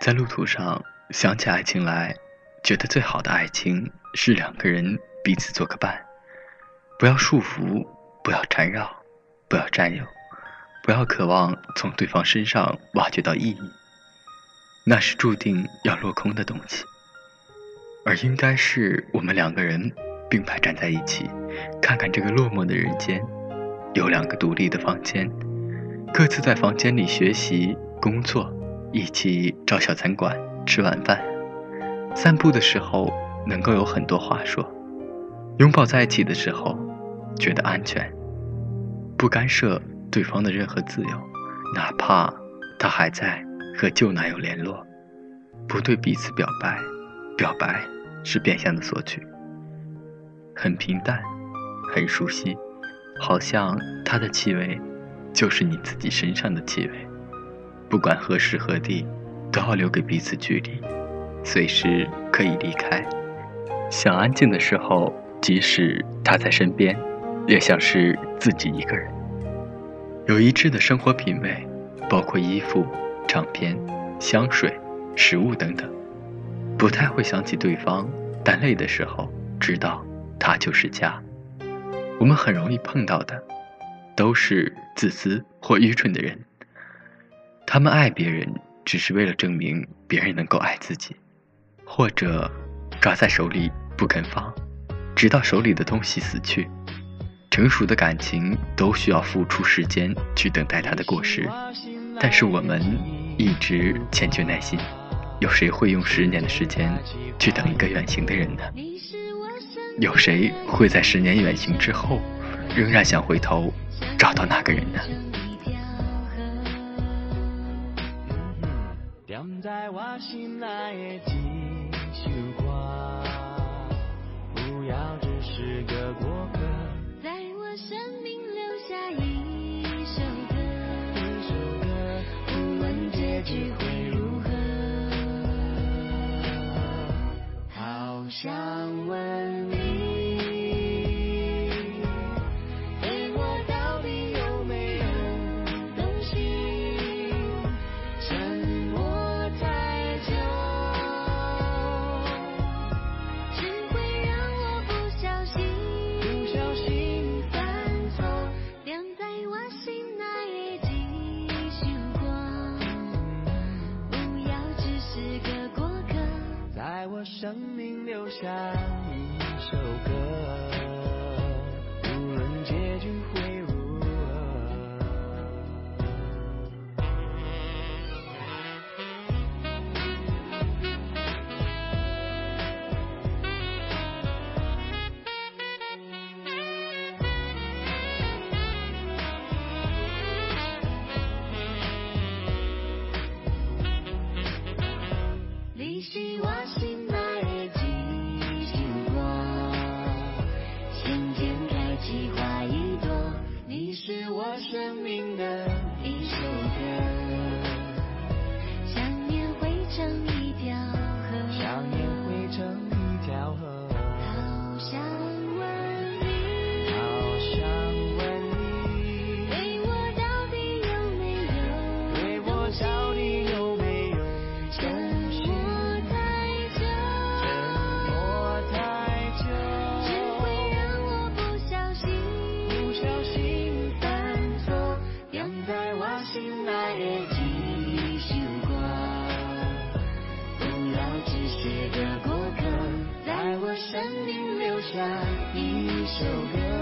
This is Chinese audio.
在路途上想起爱情来，觉得最好的爱情是两个人彼此做个伴，不要束缚，不要缠绕，不要占有，不要渴望从对方身上挖掘到意义，那是注定要落空的东西。而应该是我们两个人并排站在一起，看看这个落寞的人间，有两个独立的房间，各自在房间里学习、工作，一起找小餐馆吃晚饭，散步的时候能够有很多话说，拥抱在一起的时候觉得安全，不干涉对方的任何自由，哪怕他还在和旧男友联络，不对彼此表白，表白。是变相的索取，很平淡，很熟悉，好像他的气味就是你自己身上的气味。不管何时何地，都要留给彼此距离，随时可以离开。想安静的时候，即使他在身边，也像是自己一个人。有一致的生活品味，包括衣服、唱片、香水、食物等等。不太会想起对方，但累的时候知道他就是家。我们很容易碰到的，都是自私或愚蠢的人。他们爱别人，只是为了证明别人能够爱自己，或者抓在手里不肯放，直到手里的东西死去。成熟的感情都需要付出时间去等待它的果实，但是我们一直欠缺耐心。有谁会用十年的时间去等一个远行的人呢？有谁会在十年远行之后，仍然想回头找到那个人呢？我心爱的几首歌不要只是个过客。在我生命留下一首歌一首歌无论结局会如何。好想问你生命留下。下一首歌。